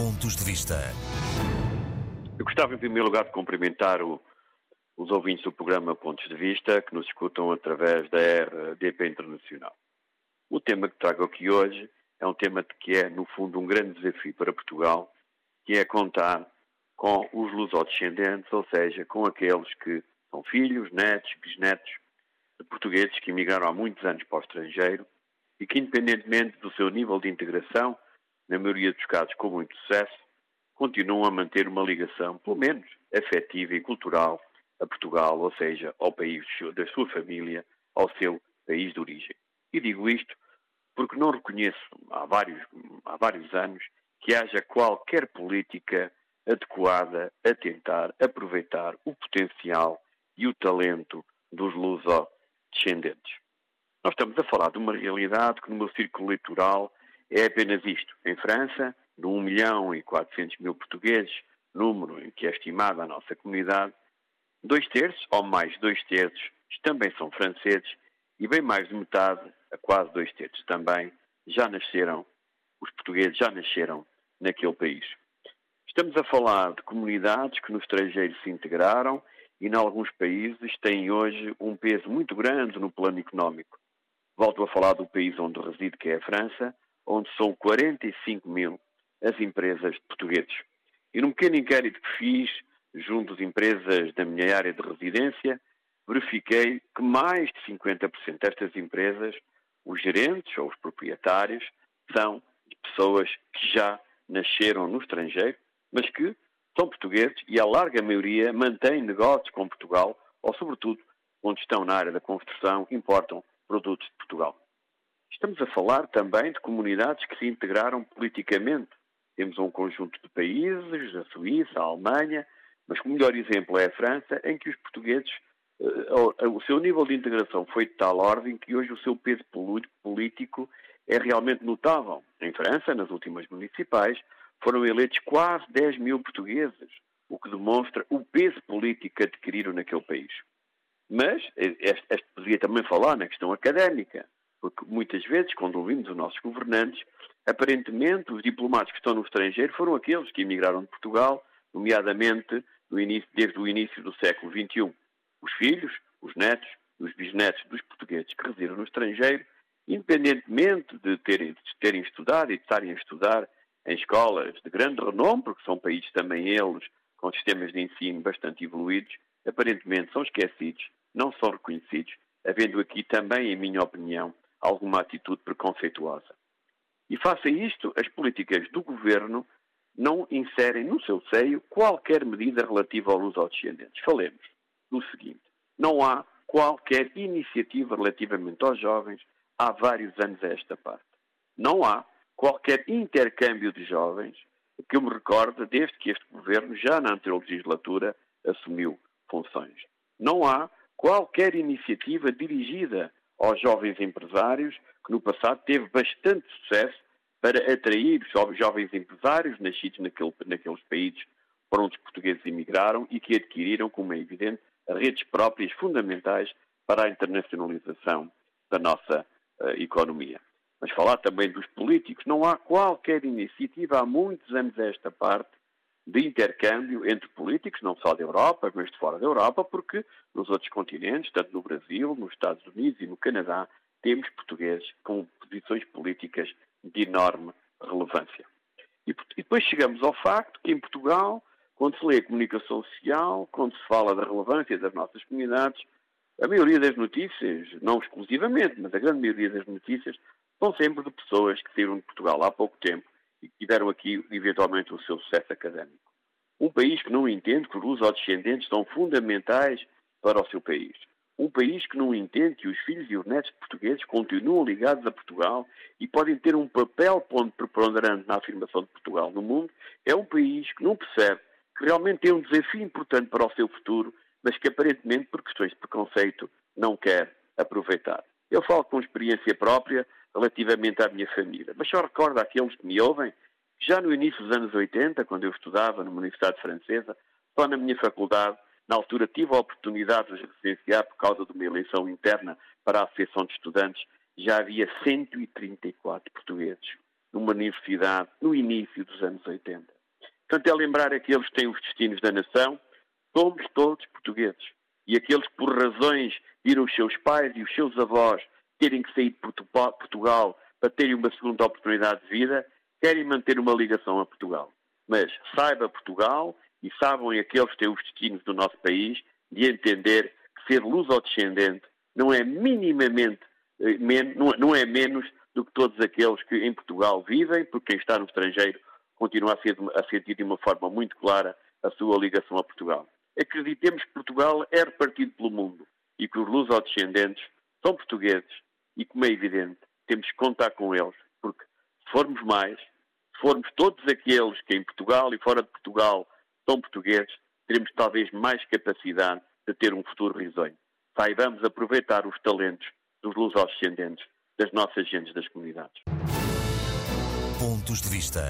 Pontos de Vista. Eu gostava, em primeiro lugar, de cumprimentar o, os ouvintes do programa Pontos de Vista, que nos escutam através da RDP Internacional. O tema que trago aqui hoje é um tema que é, no fundo, um grande desafio para Portugal, que é contar com os lusodescendentes, ou seja, com aqueles que são filhos, netos, bisnetos de portugueses que emigraram há muitos anos para o estrangeiro e que, independentemente do seu nível de integração, na maioria dos casos com muito sucesso, continuam a manter uma ligação, pelo menos afetiva e cultural, a Portugal, ou seja, ao país da sua família, ao seu país de origem. E digo isto porque não reconheço há vários, há vários anos que haja qualquer política adequada a tentar aproveitar o potencial e o talento dos luso-descendentes. Nós estamos a falar de uma realidade que no meu círculo eleitoral é apenas isto. Em França, de 1 milhão e 400 mil portugueses, número em que é estimada a nossa comunidade, dois terços, ou mais dois terços, também são franceses e bem mais de metade, a quase dois terços também, já nasceram, os portugueses já nasceram naquele país. Estamos a falar de comunidades que no estrangeiro se integraram e, em alguns países, têm hoje um peso muito grande no plano económico. Volto a falar do país onde resido, que é a França, onde são 45 mil as empresas de portugueses. E num pequeno inquérito que fiz junto às empresas da minha área de residência, verifiquei que mais de 50% destas empresas, os gerentes ou os proprietários, são pessoas que já nasceram no estrangeiro, mas que são portugueses e a larga maioria mantém negócios com Portugal ou, sobretudo, onde estão na área da construção, importam produtos de Portugal. Estamos a falar também de comunidades que se integraram politicamente. Temos um conjunto de países, a Suíça, a Alemanha, mas o melhor exemplo é a França, em que os portugueses, eh, o seu nível de integração foi de tal ordem que hoje o seu peso político é realmente notável. Em França, nas últimas municipais, foram eleitos quase 10 mil portugueses, o que demonstra o peso político que adquiriram naquele país. Mas eh, este, este poderia também falar na questão académica, porque muitas vezes, quando ouvimos os nossos governantes, aparentemente os diplomatas que estão no estrangeiro foram aqueles que emigraram de Portugal, nomeadamente início, desde o início do século XXI. Os filhos, os netos, os bisnetos dos portugueses que residiram no estrangeiro, independentemente de terem, de terem estudado e de estarem a estudar em escolas de grande renome, porque são países também eles com sistemas de ensino bastante evoluídos, aparentemente são esquecidos, não são reconhecidos, havendo aqui também, em minha opinião, alguma atitude preconceituosa. E face a isto, as políticas do governo não inserem no seu seio qualquer medida relativa aos descendentes. Falemos do seguinte: não há qualquer iniciativa relativamente aos jovens há vários anos a esta parte. Não há qualquer intercâmbio de jovens que eu me recordo desde que este governo, já na anterior legislatura, assumiu funções. Não há qualquer iniciativa dirigida aos jovens empresários, que no passado teve bastante sucesso para atrair jovens empresários nascidos naquele, naqueles países para onde os portugueses emigraram e que adquiriram, como é evidente, redes próprias fundamentais para a internacionalização da nossa uh, economia mas falar também dos políticos. Não há qualquer iniciativa há muitos anos a esta parte de intercâmbio entre políticos, não só da Europa, mas de fora da Europa, porque nos outros continentes, tanto no Brasil, nos Estados Unidos e no Canadá, temos portugueses com posições políticas de enorme relevância. E, depois chegamos ao facto que em Portugal, quando se lê a comunicação social, quando se fala da relevância das nossas comunidades, a maioria das notícias, não exclusivamente, mas a grande maioria das notícias, são sempre de pessoas que saíram de Portugal há pouco tempo e tiveram aqui, eventualmente, o seu sucesso académico. Um país que não entende que os descendentes são fundamentais para o seu país. Um país que não entende que os filhos e os netos portugueses continuam ligados a Portugal e podem ter um papel preponderante na afirmação de Portugal no mundo. É um país que não percebe que realmente tem um desafio importante para o seu futuro, mas que aparentemente, por questões de preconceito, não quer aproveitar. Eu falo com experiência própria, relativamente à minha família. Mas só recordo àqueles que me ouvem já no início dos anos 80, quando eu estudava numa Universidade Francesa, só na minha faculdade, na altura tive a oportunidade de residenciar por causa de uma eleição interna para a Associação de Estudantes, já havia 134 portugueses. numa universidade no início dos anos 80. Portanto, é lembrar aqueles que têm os destinos da nação, somos todos portugueses. E aqueles que, por razões, viram os seus pais e os seus avós terem que sair de Portugal para terem uma segunda oportunidade de vida, querem manter uma ligação a Portugal. Mas saiba Portugal e saibam aqueles que têm os destinos do nosso país de entender que ser luso-descendente não é minimamente, eh, não é menos do que todos aqueles que em Portugal vivem, porque quem está no estrangeiro continua a, ser, a sentir de uma forma muito clara a sua ligação a Portugal. Acreditemos que Portugal é repartido pelo mundo e que os luso-descendentes são portugueses e, como é evidente, temos que contar com eles, porque se formos mais, se formos todos aqueles que em Portugal e fora de Portugal são portugueses, teremos talvez mais capacidade de ter um futuro risonho. Saibamos aproveitar os talentos dos luso-descendentes das nossas gentes das comunidades. Pontos de vista.